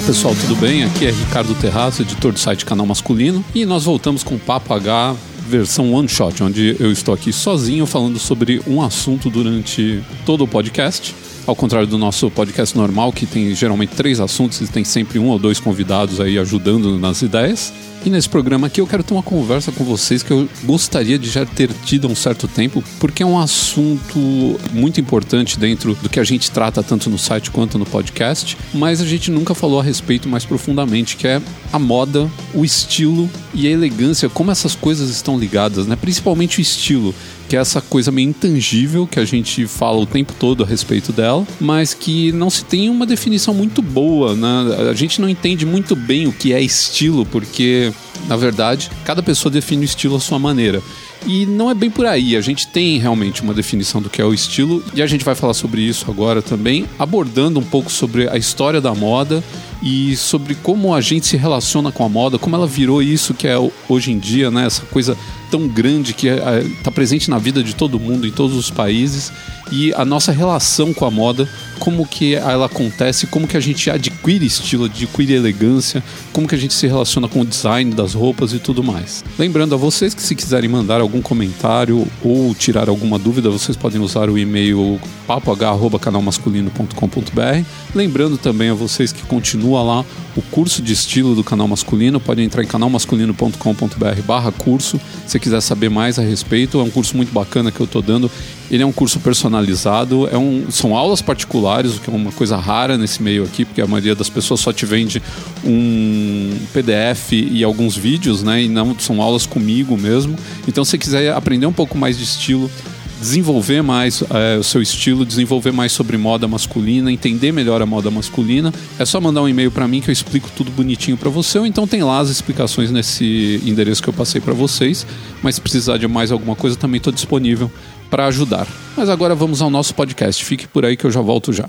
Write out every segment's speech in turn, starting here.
Olá pessoal, tudo bem? Aqui é Ricardo Terraço, editor do site Canal Masculino, e nós voltamos com o Papo H versão one shot, onde eu estou aqui sozinho falando sobre um assunto durante todo o podcast. Ao contrário do nosso podcast normal, que tem geralmente três assuntos e tem sempre um ou dois convidados aí ajudando nas ideias. E nesse programa aqui eu quero ter uma conversa com vocês que eu gostaria de já ter tido há um certo tempo, porque é um assunto muito importante dentro do que a gente trata tanto no site quanto no podcast, mas a gente nunca falou a respeito mais profundamente, que é a moda, o estilo e a elegância, como essas coisas estão ligadas, né? Principalmente o estilo que é essa coisa meio intangível que a gente fala o tempo todo a respeito dela, mas que não se tem uma definição muito boa, né? A gente não entende muito bem o que é estilo, porque na verdade cada pessoa define o estilo à sua maneira. E não é bem por aí, a gente tem realmente uma definição do que é o estilo e a gente vai falar sobre isso agora também, abordando um pouco sobre a história da moda e sobre como a gente se relaciona com a moda, como ela virou isso que é hoje em dia, né? Essa coisa tão grande que está é, é, presente na vida de todo mundo, em todos os países, e a nossa relação com a moda, como que ela acontece, como que a gente adquire estilo, adquire elegância, como que a gente se relaciona com o design das roupas e tudo mais. Lembrando a vocês que se quiserem mandar algum comentário ou tirar alguma dúvida, vocês podem usar o e-mail papoh.canalmasculino.com.br. Lembrando também a vocês que continua lá o curso de estilo do canal masculino, pode entrar em canalmasculino.com.br barra curso. Se quiser saber mais a respeito, é um curso muito bacana que eu estou dando. Ele é um curso personalizado, é um, são aulas particulares, o que é uma coisa rara nesse meio aqui, porque a maioria das pessoas só te vende um PDF e alguns vídeos, né? E não são aulas comigo mesmo. Então, se quiser aprender um pouco mais de estilo, desenvolver mais é, o seu estilo, desenvolver mais sobre moda masculina, entender melhor a moda masculina, é só mandar um e-mail para mim que eu explico tudo bonitinho para você, ou então tem lá as explicações nesse endereço que eu passei para vocês. Mas se precisar de mais alguma coisa, também estou disponível para ajudar. Mas agora vamos ao nosso podcast. Fique por aí que eu já volto já.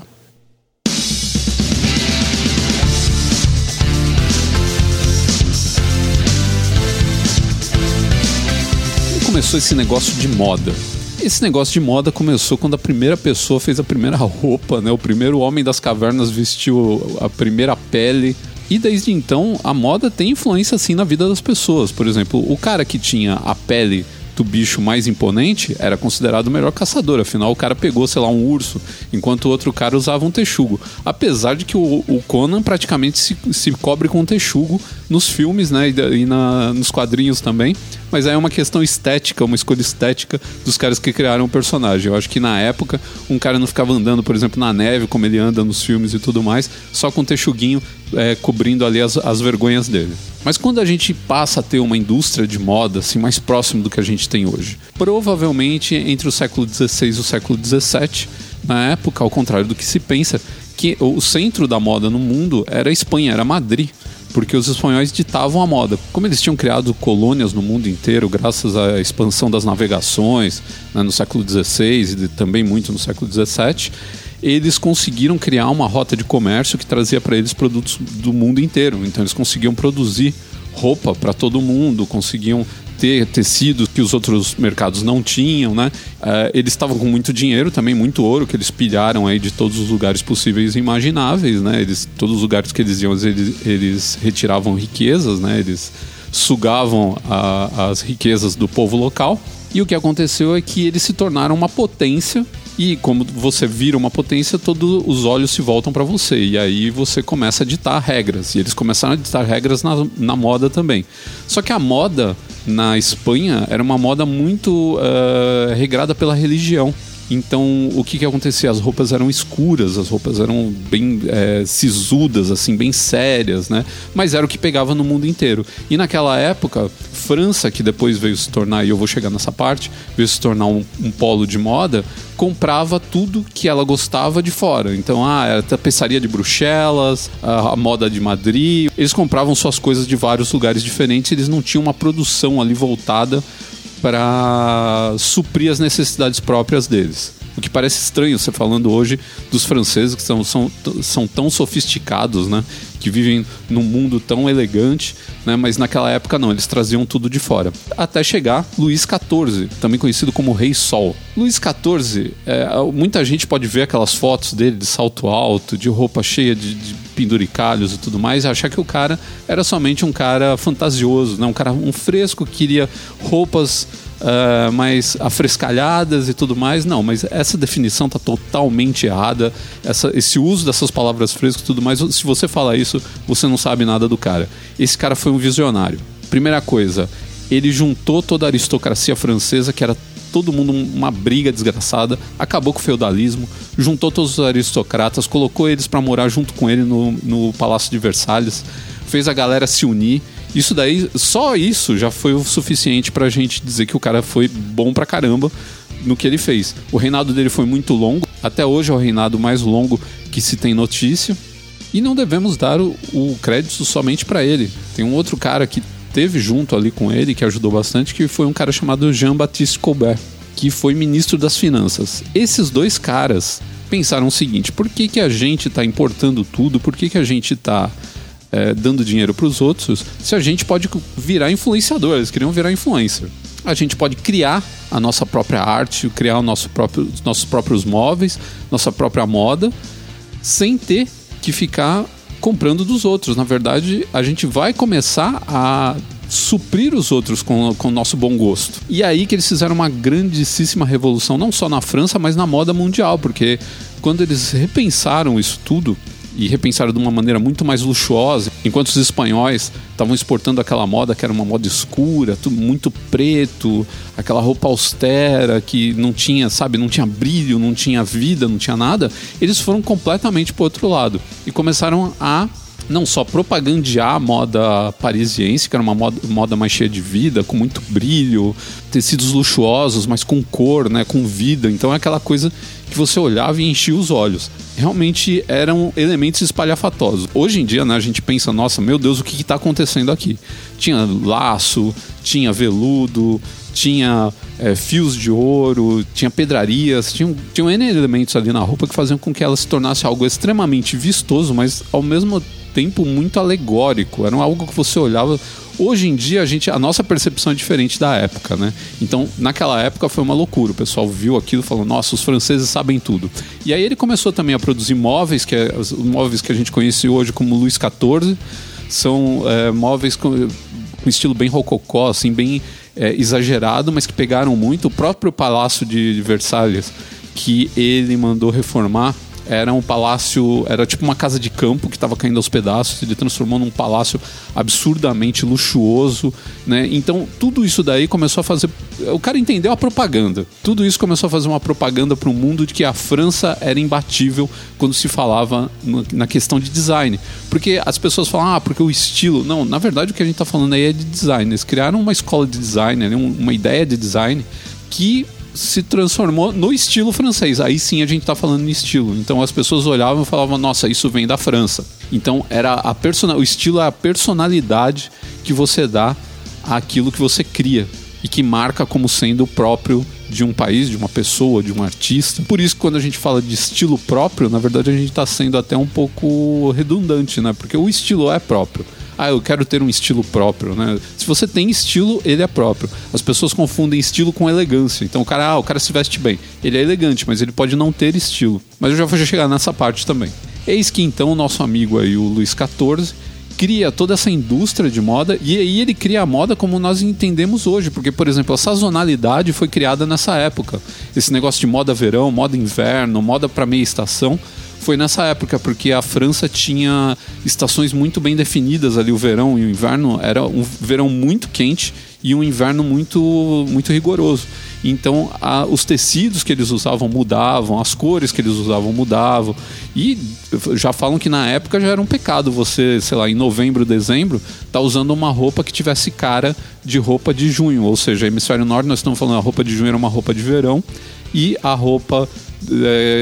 Começou esse negócio de moda? Esse negócio de moda começou quando a primeira pessoa fez a primeira roupa, né? O primeiro homem das cavernas vestiu a primeira pele. E desde então a moda tem influência assim na vida das pessoas. Por exemplo, o cara que tinha a pele do bicho mais imponente era considerado o melhor caçador. Afinal, o cara pegou, sei lá, um urso, enquanto o outro cara usava um texugo. Apesar de que o, o Conan praticamente se, se cobre com um texugo nos filmes, né? E, e na, nos quadrinhos também mas aí é uma questão estética, uma escolha estética dos caras que criaram o personagem. Eu acho que na época um cara não ficava andando, por exemplo, na neve, como ele anda nos filmes e tudo mais, só com um texuguinho é, cobrindo ali as, as vergonhas dele. Mas quando a gente passa a ter uma indústria de moda assim mais próximo do que a gente tem hoje, provavelmente entre o século XVI e o século XVII, na época, ao contrário do que se pensa, que o centro da moda no mundo era a Espanha, era Madrid porque os espanhóis ditavam a moda. Como eles tinham criado colônias no mundo inteiro, graças à expansão das navegações né, no século XVI e também muito no século XVII, eles conseguiram criar uma rota de comércio que trazia para eles produtos do mundo inteiro. Então eles conseguiam produzir roupa para todo mundo, conseguiam ter tecidos que os outros mercados não tinham, né? Uh, eles estavam com muito dinheiro, também muito ouro que eles pilharam aí de todos os lugares possíveis e imagináveis, né? Eles, todos os lugares que eles iam, eles, eles retiravam riquezas, né? Eles sugavam a, as riquezas do povo local. E o que aconteceu é que eles se tornaram uma potência e como você vira uma potência, todos os olhos se voltam para você. E aí você começa a ditar regras. E eles começaram a ditar regras na, na moda também. Só que a moda na Espanha era uma moda muito uh, regrada pela religião. Então, o que que acontecia? As roupas eram escuras, as roupas eram bem é, sisudas, assim, bem sérias, né? Mas era o que pegava no mundo inteiro. E naquela época, França, que depois veio se tornar, e eu vou chegar nessa parte, veio se tornar um, um polo de moda, comprava tudo que ela gostava de fora. Então, ah, era a tapeçaria de Bruxelas, a, a moda de Madrid. Eles compravam suas coisas de vários lugares diferentes, eles não tinham uma produção ali voltada para suprir as necessidades próprias deles. O que parece estranho você falando hoje dos franceses que são, são, são tão sofisticados, né? Que vivem num mundo tão elegante, né? Mas naquela época não, eles traziam tudo de fora. Até chegar Luís XIV, também conhecido como Rei Sol. Luís XIV, é, muita gente pode ver aquelas fotos dele de salto alto, de roupa cheia de, de penduricalhos e tudo mais, e achar que o cara era somente um cara fantasioso, né? um cara um fresco que queria roupas uh, mais afrescalhadas e tudo mais. Não, mas essa definição está totalmente errada. Essa, esse uso dessas palavras frescas e tudo mais, se você fala isso, você não sabe nada do cara. Esse cara foi um visionário. Primeira coisa, ele juntou toda a aristocracia francesa, que era todo mundo uma briga desgraçada, acabou com o feudalismo, juntou todos os aristocratas, colocou eles para morar junto com ele no, no Palácio de Versalhes, fez a galera se unir isso daí, só isso já foi o suficiente pra gente dizer que o cara foi bom pra caramba no que ele fez. O reinado dele foi muito longo, até hoje é o reinado mais longo que se tem notícia. E não devemos dar o, o crédito somente para ele. Tem um outro cara que teve junto ali com ele, que ajudou bastante, que foi um cara chamado Jean-Baptiste Colbert, que foi ministro das Finanças. Esses dois caras pensaram o seguinte: por que, que a gente está importando tudo? Por que, que a gente está é, dando dinheiro para os outros se a gente pode virar influenciador. Eles queriam virar influencer. A gente pode criar a nossa própria arte, criar o nosso próprio, nossos próprios móveis, nossa própria moda, sem ter que ficar comprando dos outros. Na verdade, a gente vai começar a suprir os outros com, com o nosso bom gosto. E é aí que eles fizeram uma grandíssima revolução, não só na França, mas na moda mundial, porque quando eles repensaram isso tudo, e repensaram de uma maneira muito mais luxuosa, enquanto os espanhóis estavam exportando aquela moda que era uma moda escura, tudo muito preto, aquela roupa austera que não tinha, sabe, não tinha brilho, não tinha vida, não tinha nada, eles foram completamente para outro lado e começaram a não só propagandear a moda parisiense, que era uma moda, moda, mais cheia de vida, com muito brilho, tecidos luxuosos, mas com cor, né, com vida. Então é aquela coisa que você olhava e enchia os olhos. Realmente eram elementos espalhafatosos. Hoje em dia, né, a gente pensa, nossa, meu Deus, o que está acontecendo aqui? Tinha laço, tinha veludo, tinha é, fios de ouro, tinha pedrarias, tinha, tinha N elementos ali na roupa que faziam com que ela se tornasse algo extremamente vistoso, mas ao mesmo tempo muito alegórico. Era algo que você olhava. Hoje em dia a gente, a nossa percepção é diferente da época, né? Então, naquela época foi uma loucura. O pessoal viu aquilo falou: "Nossa, os franceses sabem tudo". E aí ele começou também a produzir móveis, que é, os móveis que a gente conhece hoje como Luís XIV, são é, móveis com, com estilo bem rococó, assim, bem é, exagerado, mas que pegaram muito. O próprio Palácio de Versalhes, que ele mandou reformar, era um palácio, era tipo uma casa de campo que estava caindo aos pedaços, ele transformou num palácio absurdamente luxuoso, né? Então, tudo isso daí começou a fazer, o cara entendeu a propaganda. Tudo isso começou a fazer uma propaganda para o mundo de que a França era imbatível quando se falava na questão de design. Porque as pessoas falam: "Ah, porque o estilo". Não, na verdade o que a gente está falando aí é de design. Eles criaram uma escola de design, né? uma ideia de design que se transformou no estilo francês. Aí sim a gente está falando em estilo. Então as pessoas olhavam e falavam: "Nossa, isso vem da França". Então era a o estilo é a personalidade que você dá àquilo que você cria e que marca como sendo próprio de um país, de uma pessoa, de um artista. Por isso, quando a gente fala de estilo próprio, na verdade a gente está sendo até um pouco redundante, né? Porque o estilo é próprio ah, eu quero ter um estilo próprio, né? Se você tem estilo, ele é próprio. As pessoas confundem estilo com elegância. Então o cara, ah, o cara se veste bem. Ele é elegante, mas ele pode não ter estilo. Mas eu já vou chegar nessa parte também. Eis que então o nosso amigo aí, o Luiz XIV, cria toda essa indústria de moda e aí ele cria a moda como nós entendemos hoje, porque por exemplo, a sazonalidade foi criada nessa época. Esse negócio de moda verão, moda inverno, moda para meia estação foi nessa época, porque a França tinha estações muito bem definidas ali, o verão e o inverno. Era um verão muito quente e um inverno muito, muito rigoroso. Então, a, os tecidos que eles usavam mudavam, as cores que eles usavam mudavam. E já falam que na época já era um pecado você, sei lá, em novembro, dezembro, tá usando uma roupa que tivesse cara de roupa de junho. Ou seja, hemisfério norte, nós estamos falando a roupa de junho era uma roupa de verão e a roupa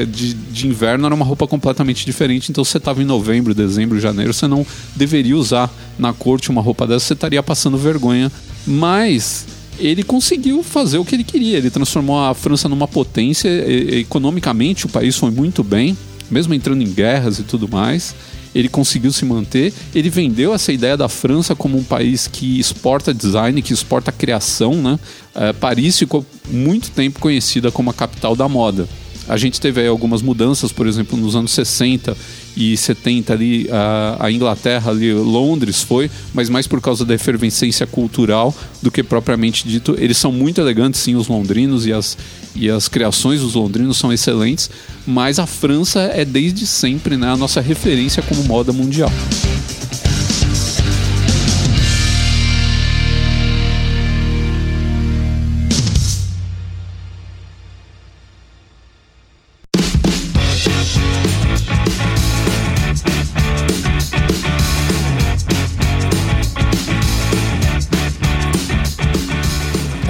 de, de, inverno era uma roupa completamente diferente. Então, você estava em novembro, dezembro, janeiro, você não deveria usar na corte uma roupa dessa, você estaria passando vergonha. Mas ele conseguiu fazer o que ele queria. Ele transformou a França numa potência. E, economicamente, o país foi muito bem, mesmo entrando em guerras e tudo mais. ele conseguiu se manter. Ele vendeu essa ideia da França como um país que exporta design, que exporta criação, né? É, Paris ficou muito tempo conhecida como a capital da moda. A gente teve aí algumas mudanças, por exemplo, nos anos 60 e 70 ali, a, a, Inglaterra ali, Londres foi, mas mais por causa da efervescência cultural do que propriamente dito. Eles são muito elegantes, sim, os londrinos e as, e as criações dos londrinos são excelentes, mas a França é desde sempre né, a nossa referência como moda mundial.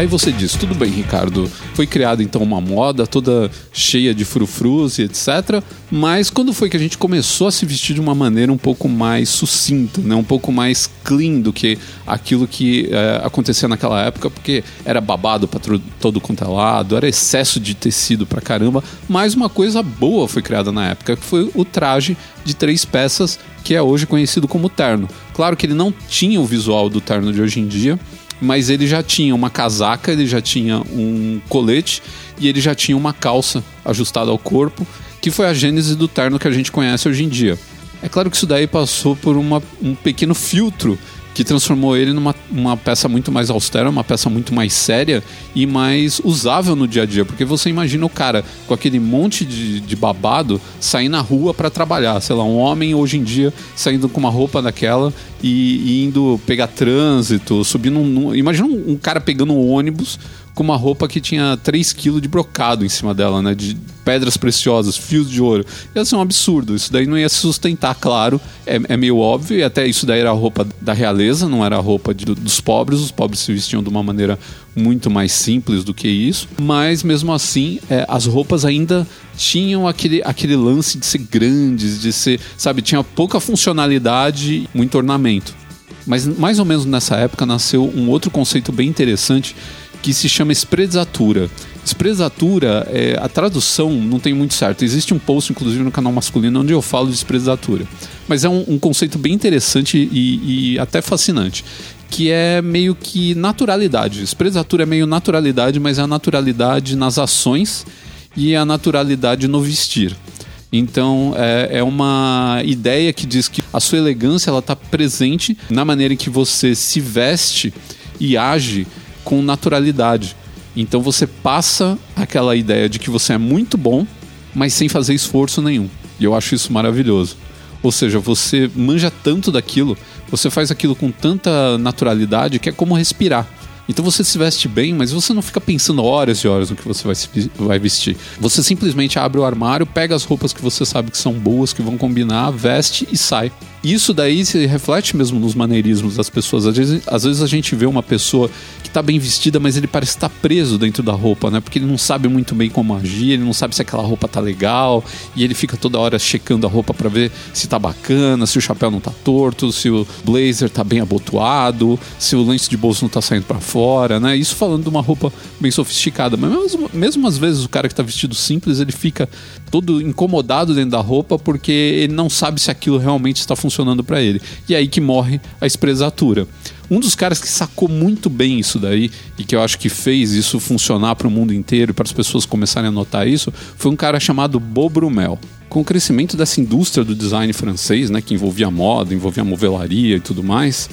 Aí você diz, tudo bem, Ricardo, foi criada então uma moda toda cheia de frufrus e etc. Mas quando foi que a gente começou a se vestir de uma maneira um pouco mais sucinta, né? um pouco mais clean do que aquilo que é, acontecia naquela época, porque era babado para todo quanto é lado, era excesso de tecido pra caramba. Mas uma coisa boa foi criada na época, que foi o traje de três peças, que é hoje conhecido como terno. Claro que ele não tinha o visual do terno de hoje em dia, mas ele já tinha uma casaca, ele já tinha um colete e ele já tinha uma calça ajustada ao corpo, que foi a gênese do terno que a gente conhece hoje em dia. É claro que isso daí passou por uma, um pequeno filtro que transformou ele numa uma peça muito mais austera, uma peça muito mais séria e mais usável no dia a dia. Porque você imagina o cara com aquele monte de, de babado sair na rua para trabalhar. Sei lá, um homem hoje em dia saindo com uma roupa daquela e, e indo pegar trânsito, subindo um. Imagina um, um cara pegando um ônibus com uma roupa que tinha 3 kg de brocado em cima dela, né? De pedras preciosas, fios de ouro. Ia ser um absurdo. Isso daí não ia se sustentar, claro. É, é meio óbvio. E até isso daí era a roupa da realeza, não era a roupa de, dos pobres. Os pobres se vestiam de uma maneira muito mais simples do que isso. Mas mesmo assim, é, as roupas ainda tinham aquele, aquele lance de ser grandes, de ser, sabe, tinha pouca funcionalidade, muito ornamento. Mas mais ou menos nessa época nasceu um outro conceito bem interessante que se chama esprezatura. Esprezatura, é, a tradução não tem muito certo. Existe um post, inclusive, no canal masculino, onde eu falo de esprezatura. Mas é um, um conceito bem interessante e, e, até fascinante. Que é meio que naturalidade. Esprezatura é meio naturalidade, mas é a naturalidade nas ações e a naturalidade no vestir. Então é, é, uma ideia que diz que a sua elegância ela está presente na maneira em que você se veste e age com naturalidade. Então você passa aquela ideia de que você é muito bom, mas sem fazer esforço nenhum. E eu acho isso maravilhoso. Ou seja, você manja tanto daquilo, você faz aquilo com tanta naturalidade que é como respirar. Então você se veste bem, mas você não fica pensando horas e horas no que você vai, se, vai vestir. Você simplesmente abre o armário, pega as roupas que você sabe que são boas, que vão combinar, veste e sai. Isso daí se reflete mesmo nos maneirismos das pessoas. Às vezes, às vezes a gente vê uma pessoa que está bem vestida, mas ele parece estar preso dentro da roupa, né? Porque ele não sabe muito bem como agir, ele não sabe se aquela roupa tá legal, e ele fica toda hora checando a roupa para ver se tá bacana, se o chapéu não tá torto, se o blazer tá bem abotoado, se o lenço de bolso não tá saindo para fora, né? Isso falando de uma roupa bem sofisticada, mas mesmo, mesmo às vezes o cara que tá vestido simples, ele fica todo incomodado dentro da roupa porque ele não sabe se aquilo realmente está funcionando para ele. E é aí que morre a espresatura. Um dos caras que sacou muito bem isso daí e que eu acho que fez isso funcionar para o mundo inteiro e para as pessoas começarem a notar isso foi um cara chamado Bob Brumel. Com o crescimento dessa indústria do design francês, né, que envolvia moda, envolvia movelaria e tudo mais,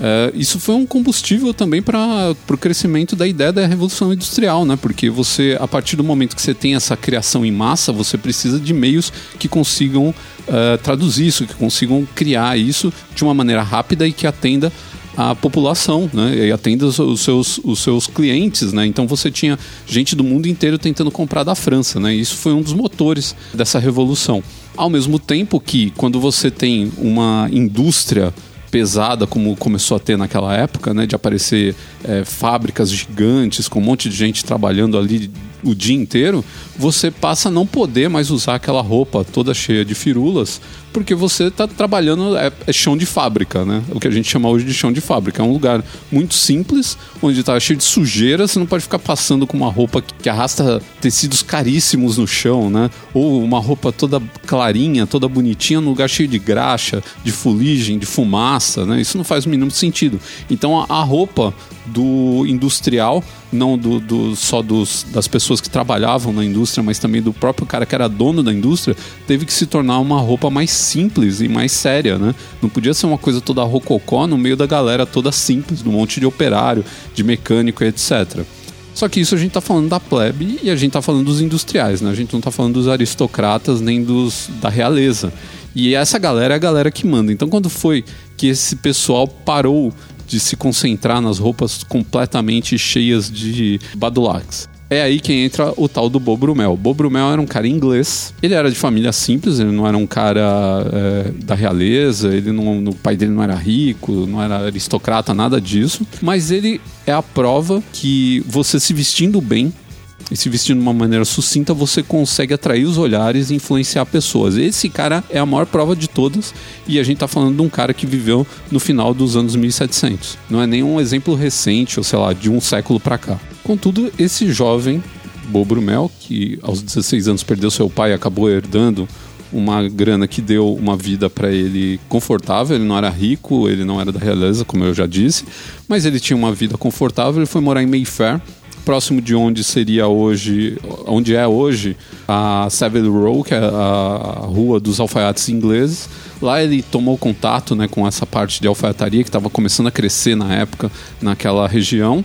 Uh, isso foi um combustível também para o crescimento da ideia da revolução industrial, né? Porque você, a partir do momento que você tem essa criação em massa, você precisa de meios que consigam uh, traduzir isso, que consigam criar isso de uma maneira rápida e que atenda a população, né? E atenda os seus, os seus clientes, né? Então você tinha gente do mundo inteiro tentando comprar da França, né? isso foi um dos motores dessa revolução. Ao mesmo tempo que, quando você tem uma indústria pesada como começou a ter naquela época, né, de aparecer é, fábricas gigantes com um monte de gente trabalhando ali o dia inteiro, você passa a não poder mais usar aquela roupa toda cheia de firulas, porque você está trabalhando, é, é, chão de fábrica, né? O que a gente chama hoje de chão de fábrica. É um lugar muito simples, onde está cheio de sujeira, você não pode ficar passando com uma roupa que, que arrasta tecidos caríssimos no chão, né? Ou uma roupa toda clarinha, toda bonitinha, num lugar cheio de graxa, de fuligem, de fumaça, né? Isso não faz o mínimo sentido. Então a, a roupa do industrial, não do, do, só dos, das pessoas que trabalhavam na indústria, mas também do próprio cara que era dono da indústria, teve que se tornar uma roupa mais simples e mais séria, né? Não podia ser uma coisa toda rococó no meio da galera toda simples, do monte de operário, de mecânico etc. Só que isso a gente tá falando da plebe e a gente tá falando dos industriais, né? A gente não tá falando dos aristocratas nem dos da realeza. E essa galera é a galera que manda. Então quando foi que esse pessoal parou de se concentrar nas roupas completamente cheias de badulaques. É aí que entra o tal do Bob Brumel. Bob Brumel era um cara inglês. Ele era de família simples, ele não era um cara é, da realeza, ele não, o pai dele não era rico, não era aristocrata, nada disso. Mas ele é a prova que você se vestindo bem, e se vestir de uma maneira sucinta, você consegue atrair os olhares e influenciar pessoas. Esse cara é a maior prova de todas, e a gente está falando de um cara que viveu no final dos anos 1700. Não é nenhum exemplo recente, ou sei lá, de um século para cá. Contudo, esse jovem, Bobrumel, que aos 16 anos perdeu seu pai e acabou herdando uma grana que deu uma vida para ele confortável. Ele não era rico, ele não era da realeza, como eu já disse, mas ele tinha uma vida confortável. Ele foi morar em Mayfair, próximo de onde seria hoje, onde é hoje a Savile Row, que é a rua dos alfaiates ingleses. Lá ele tomou contato né, com essa parte de alfaiataria que estava começando a crescer na época naquela região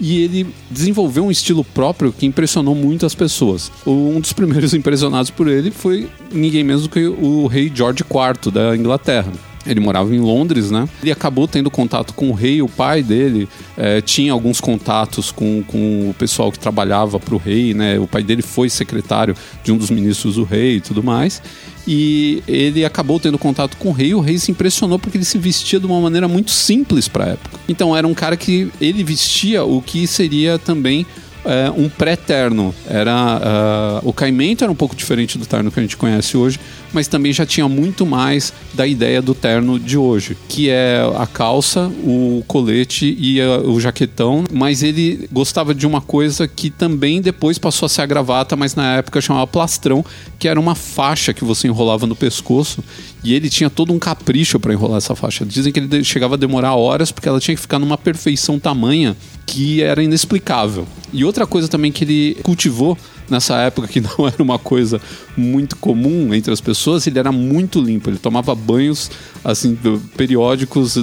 e ele desenvolveu um estilo próprio que impressionou muitas pessoas. Um dos primeiros impressionados por ele foi ninguém menos do que o rei George IV da Inglaterra. Ele morava em Londres, né? Ele acabou tendo contato com o rei, o pai dele é, tinha alguns contatos com, com o pessoal que trabalhava para o rei, né? O pai dele foi secretário de um dos ministros do rei e tudo mais. E ele acabou tendo contato com o rei. E o rei se impressionou porque ele se vestia de uma maneira muito simples para a época. Então era um cara que ele vestia o que seria também é, um pré-terno. Era uh, o caimento era um pouco diferente do terno que a gente conhece hoje, mas também já tinha muito mais da ideia do terno de hoje, que é a calça, o colete e uh, o jaquetão. Mas ele gostava de uma coisa que também depois passou a ser a gravata, mas na época chamava plastrão, que era uma faixa que você enrolava no pescoço e ele tinha todo um capricho para enrolar essa faixa. Dizem que ele chegava a demorar horas porque ela tinha que ficar numa perfeição tamanha que era inexplicável. E outra coisa também que ele cultivou nessa época que não era uma coisa muito comum entre as pessoas, ele era muito limpo. Ele tomava banhos assim periódicos,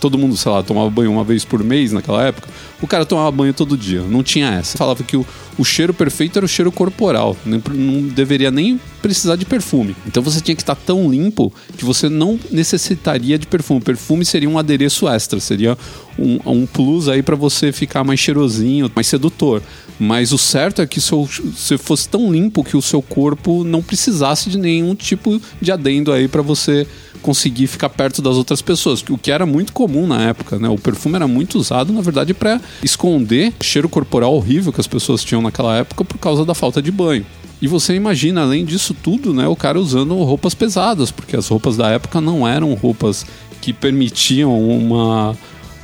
todo mundo, sei lá, tomava banho uma vez por mês naquela época. O cara tomava banho todo dia, não tinha essa. Falava que o, o cheiro perfeito era o cheiro corporal, não, não deveria nem precisar de perfume. Então você tinha que estar tão limpo que você não necessitaria de perfume. Perfume seria um adereço extra, seria um, um plus aí para você ficar mais cheirosinho, mais sedutor. Mas o certo é que se você fosse tão limpo que o seu corpo não precisasse de nenhum tipo de adendo aí para você conseguir ficar perto das outras pessoas, o que era muito comum na época, né? O perfume era muito usado, na verdade, para esconder o cheiro corporal horrível que as pessoas tinham naquela época por causa da falta de banho. E você imagina, além disso tudo, né, o cara usando roupas pesadas, porque as roupas da época não eram roupas que permitiam uma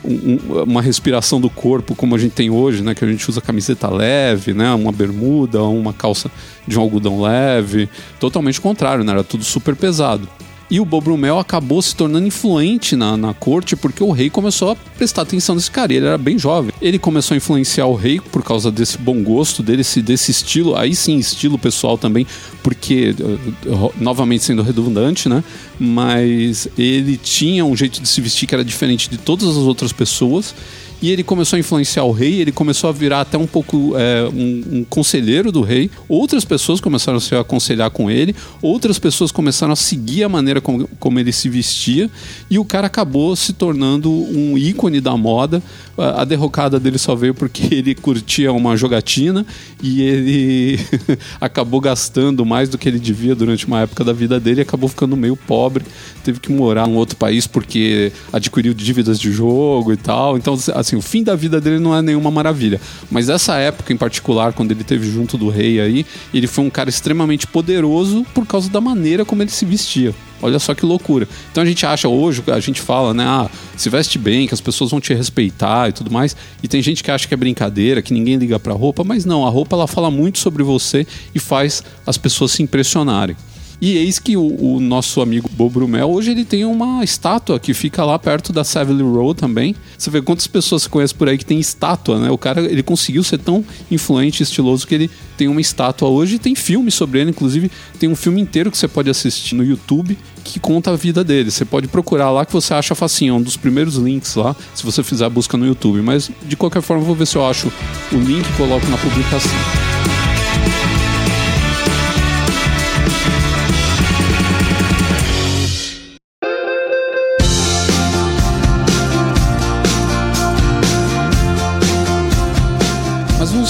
um, uma respiração do corpo como a gente tem hoje, né? Que a gente usa camiseta leve, né? Uma bermuda, uma calça de um algodão leve. Totalmente contrário, né? Era tudo super pesado. E o Bobrumel acabou se tornando influente na, na corte porque o rei começou a prestar atenção nesse cara. Ele era bem jovem. Ele começou a influenciar o rei por causa desse bom gosto dele, desse estilo. Aí sim, estilo pessoal também, porque, eh, novamente sendo redundante, né? Mas ele tinha um jeito de se vestir que era diferente de todas as outras pessoas e ele começou a influenciar o rei, ele começou a virar até um pouco é, um, um, conselheiro do rei. Outras pessoas começaram a se aconselhar com ele, outras pessoas começaram a seguir a maneira como, como ele se vestia, e o cara acabou se tornando um ícone da moda. A, derrocada dele só veio porque ele curtia uma jogatina e ele acabou gastando mais do que ele devia durante uma época da vida dele acabou ficando meio pobre. Teve que morar em outro país porque adquiriu dívidas de jogo e tal. Então, Assim, o fim da vida dele não é nenhuma maravilha. Mas essa época em particular, quando ele teve junto do rei aí, ele foi um cara extremamente poderoso por causa da maneira como ele se vestia. Olha só que loucura. Então a gente acha hoje, a gente fala, né? Ah, se veste bem, que as pessoas vão te respeitar e tudo mais. E tem gente que acha que é brincadeira, que ninguém liga pra roupa, mas não, a roupa ela fala muito sobre você e faz as pessoas se impressionarem. E eis que o, o, nosso amigo Bob Brumel, hoje ele tem uma estátua que fica lá perto da Savile Row também. Você vê quantas pessoas você conhece por aí que tem estátua, né? O cara, ele conseguiu ser tão influente e estiloso que ele tem uma estátua hoje tem filme sobre ele. Inclusive, tem um filme inteiro que você pode assistir no YouTube que conta a vida dele. Você pode procurar lá que você acha facinho. É um dos primeiros links lá, se você fizer a busca no YouTube. Mas, de qualquer forma, vou ver se eu acho o link e coloco na publicação.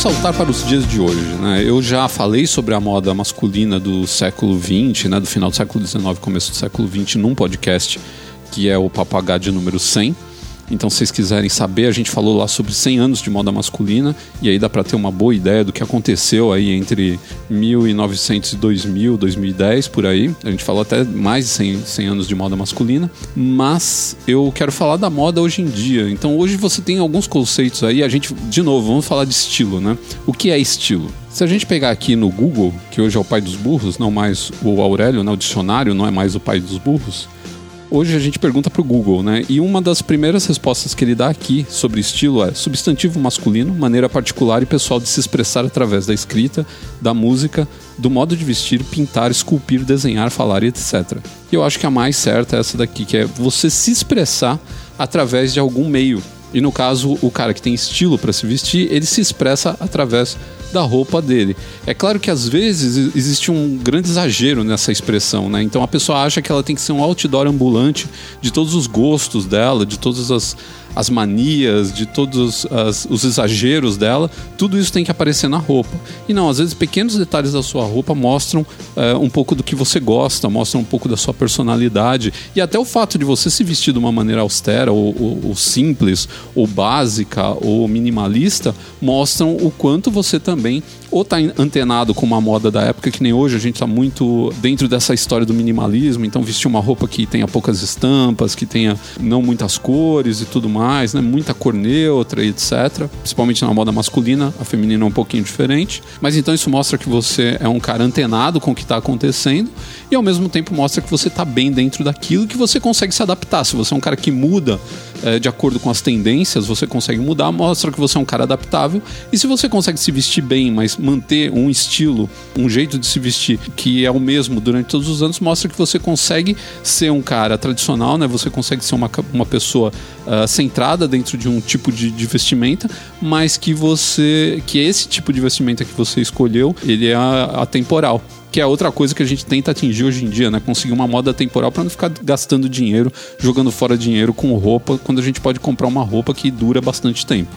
Saltar para os dias de hoje. Né? Eu já falei sobre a moda masculina do século XX, né? do final do século XIX, começo do século XX, num podcast que é o Papagaio número 100. Então, se vocês quiserem saber, a gente falou lá sobre 100 anos de moda masculina e aí dá para ter uma boa ideia do que aconteceu aí entre 1900 e 2000, 2010 por aí. A gente falou até mais de 100, 100 anos de moda masculina, mas eu quero falar da moda hoje em dia. Então, hoje você tem alguns conceitos aí. A gente, de novo, vamos falar de estilo, né? O que é estilo? Se a gente pegar aqui no Google, que hoje é o pai dos burros, não mais o Aurélio, né? o dicionário não é mais o pai dos burros, hoje a gente pergunta para o Google, né? E uma das primeiras respostas que ele dá aqui sobre estilo é substantivo masculino, maneira particular e pessoal de se expressar através da escrita, da música, do modo de vestir, pintar, esculpir, desenhar, falar e etc. E eu acho que a mais certa é essa daqui, que é você se expressar através de algum meio. E no caso, o cara que tem estilo para se vestir, ele se expressa através da roupa dele. É claro que às vezes existe um grande exagero nessa expressão, né? Então a pessoa acha que ela tem que ser um outdoor ambulante de todos os gostos dela, de todas as as manias, de todos as, os exageros dela, tudo isso tem que aparecer na roupa. E não, às vezes pequenos detalhes da sua roupa mostram é, um pouco do que você gosta, mostram um pouco da sua personalidade. E até o fato de você se vestir de uma maneira austera, ou, ou, ou simples, ou básica, ou minimalista, mostram o quanto você também ou está antenado com uma moda da época, que nem hoje a gente está muito dentro dessa história do minimalismo, então vestir uma roupa que tenha poucas estampas, que tenha não muitas cores e tudo mais, né? Muita cor neutra e etc. Principalmente na moda masculina, a feminina é um pouquinho diferente. Mas então isso mostra que você é um cara antenado com o que está acontecendo e ao mesmo tempo mostra que você está bem dentro daquilo que você consegue se adaptar. Se você é um cara que muda é, de acordo com as tendências, você consegue mudar, mostra que você é um cara adaptável. E se você consegue se vestir bem, mas manter um estilo, um jeito de se vestir que é o mesmo durante todos os anos, mostra que você consegue ser um cara tradicional, né? Você consegue ser uma, uma pessoa uh, centrada dentro de um tipo de, de, vestimenta, mas que você, que esse tipo de vestimenta que você escolheu, ele é atemporal que é outra coisa que a gente tenta atingir hoje em dia, né? Conseguir uma moda temporal para não ficar gastando dinheiro, jogando fora dinheiro com roupa, quando a gente pode comprar uma roupa que dura bastante tempo.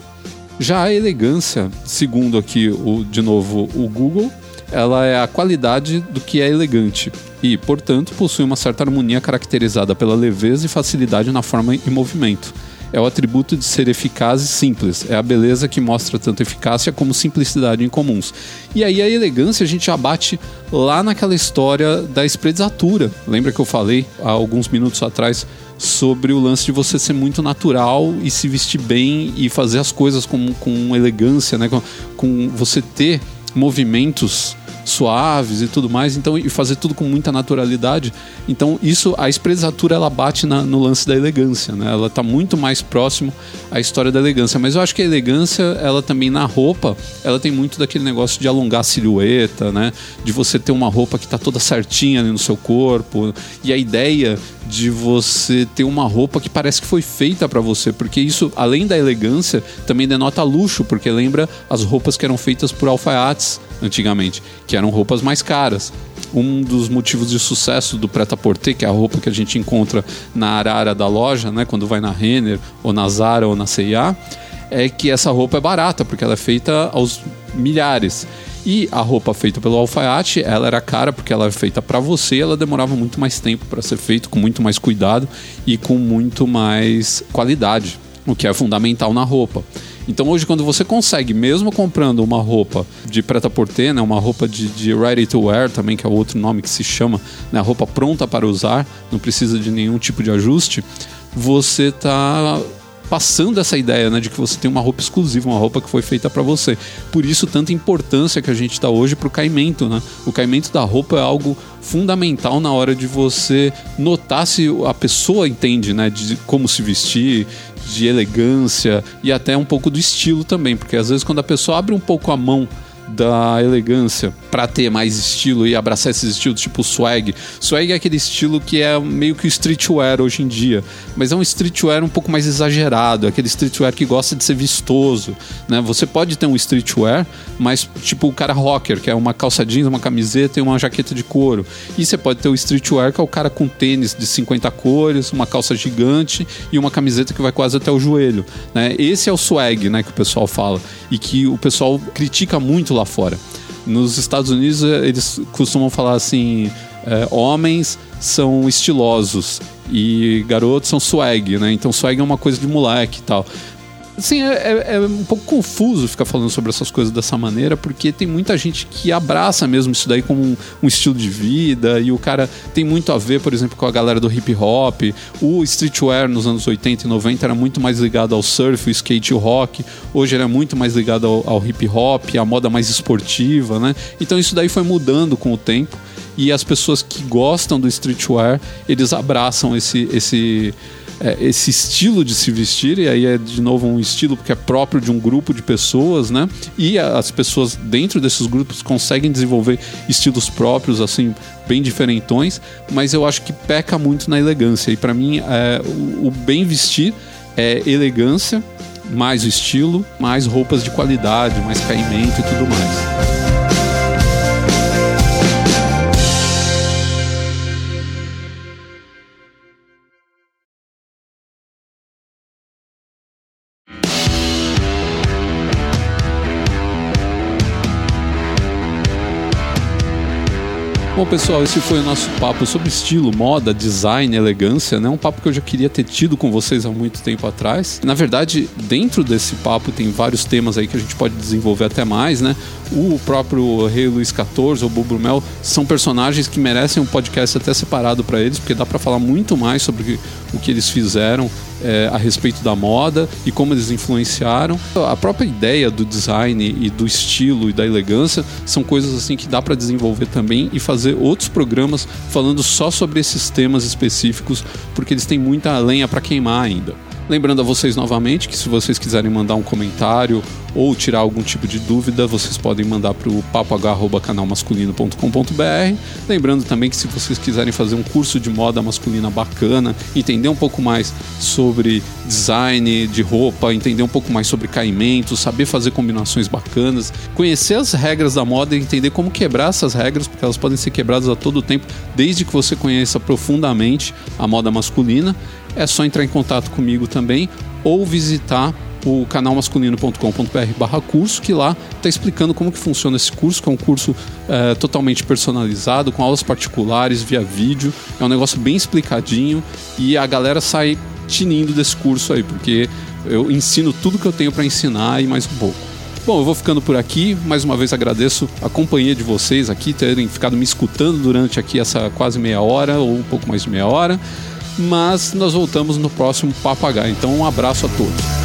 Já a elegância, segundo aqui o, de novo o Google, ela é a qualidade do que é elegante e, portanto, possui uma certa harmonia caracterizada pela leveza e facilidade na forma e movimento. É o atributo de ser eficaz e simples. É a beleza que mostra tanto eficácia como simplicidade em comuns. E aí a elegância a gente já bate lá naquela história da esprezatura. Lembra que eu falei há alguns minutos atrás sobre o lance de você ser muito natural e se vestir bem e fazer as coisas com, com elegância, né? com, com você ter movimentos suaves e tudo mais, então e fazer tudo com muita naturalidade. Então isso a espresatura ela bate na, no lance da elegância, né? Ela está muito mais próximo à história da elegância, mas eu acho que a elegância ela também na roupa, ela tem muito daquele negócio de alongar a silhueta, né? De você ter uma roupa que está toda certinha no seu corpo e a ideia de você ter uma roupa que parece que foi feita para você, porque isso, além da elegância, também denota luxo, porque lembra as roupas que eram feitas por alfaiates antigamente, que eram roupas mais caras. Um dos motivos de sucesso do prêt-à-porter, que é a roupa que a gente encontra na arara da loja, né, quando vai na Renner, ou na Zara, ou na C&A, é que essa roupa é barata, porque ela é feita aos milhares. E a roupa feita pelo alfaiate, ela era cara porque ela era feita para você, ela demorava muito mais tempo para ser feito, com muito mais cuidado e com muito mais qualidade. o que é fundamental na roupa. Então hoje quando você consegue, mesmo comprando uma roupa de preta-porter, né, uma roupa de, de, ready to wear também, que é outro nome que se chama, né, roupa pronta para usar, não precisa de nenhum tipo de ajuste, você está passando essa ideia né, de que você tem uma roupa exclusiva, uma roupa que foi feita para você. Por isso, tanta importância que a gente dá hoje para o caimento. Né? O caimento da roupa é algo fundamental na hora de você notar se a pessoa entende né, de como se vestir, de elegância e até um pouco do estilo também, porque às vezes quando a pessoa abre um pouco a mão da elegância para ter mais estilo e abraçar esses estilos tipo swag. Swag é aquele estilo que é meio que o streetwear hoje em dia, mas é um streetwear um pouco mais exagerado, aquele streetwear que gosta de ser vistoso, né? Você pode ter um streetwear, mas tipo o cara rocker, que é uma calça jeans, uma camiseta e uma jaqueta de couro. E você pode ter o streetwear, que é o cara com tênis de 50 cores, uma calça gigante e uma camiseta que vai quase até o joelho, né? Esse é o swag, né, que o pessoal fala e que o pessoal critica muito lá lá fora. Nos Estados Unidos, eh, eles costumam falar assim: é, homens são estilosos e garotos são swag, né? Então, swag é uma coisa de moleque e tal. Assim, é, é, um pouco confuso ficar falando sobre essas coisas dessa maneira, porque tem muita gente que abraça mesmo isso daí como um, um, estilo de vida, e o cara tem muito a ver, por exemplo, com a galera do hip hop. O streetwear nos anos 80 e 90 era muito mais ligado ao surf, o skate e o rock. Hoje ele é muito mais ligado ao, ao hip hop, à moda mais esportiva, né? Então isso daí foi mudando com o tempo e as pessoas que gostam do streetwear, eles abraçam esse, esse é, esse estilo de se vestir, e aí é de novo um estilo que é próprio de um grupo de pessoas, né? E as pessoas dentro desses grupos conseguem desenvolver estilos próprios, assim, bem diferentões, mas eu acho que peca muito na elegância. E para mim, é, o, o bem vestir é elegância, mais o estilo, mais roupas de qualidade, mais caimento e tudo mais. Bom, pessoal, esse foi o nosso papo sobre estilo, moda, design, elegância, né? Um papo que eu já queria ter tido com vocês há muito tempo atrás. Na verdade, dentro desse papo tem vários temas aí que a gente pode desenvolver até mais, né? O próprio Rei Luiz XIV ou Bobo Mel são personagens que merecem um podcast até separado para eles, porque dá para falar muito mais sobre o que eles fizeram é, a respeito da moda e como eles influenciaram. A própria ideia do design e do estilo e da elegância são coisas assim que dá para desenvolver também e fazer outros programas falando só sobre esses temas específicos, porque eles têm muita lenha para queimar ainda. Lembrando a vocês novamente que se vocês quiserem mandar um comentário ou tirar algum tipo de dúvida, vocês podem mandar para o papoh.canalmasculino.com.br. Lembrando também que se vocês quiserem fazer um curso de moda masculina bacana, entender um pouco mais sobre design de roupa, entender um pouco mais sobre caimento, saber fazer combinações bacanas, conhecer as regras da moda e entender como quebrar essas regras, porque elas podem ser quebradas a todo tempo, desde que você conheça profundamente a moda masculina, é só entrar em contato comigo também ou visitar o canal masculino.com.br barra curso, que lá está explicando como que funciona esse curso, que é um curso é, totalmente personalizado, com aulas particulares, via vídeo. É um negócio bem explicadinho e a galera sai tinindo desse curso aí, porque eu ensino tudo que eu tenho para ensinar e mais um pouco. Bom, eu vou ficando por aqui. Mais uma vez agradeço a companhia de vocês aqui, terem ficado me escutando durante aqui essa quase meia hora ou um pouco mais de meia hora. Mas nós voltamos no próximo Papagaio. Então, um abraço a todos.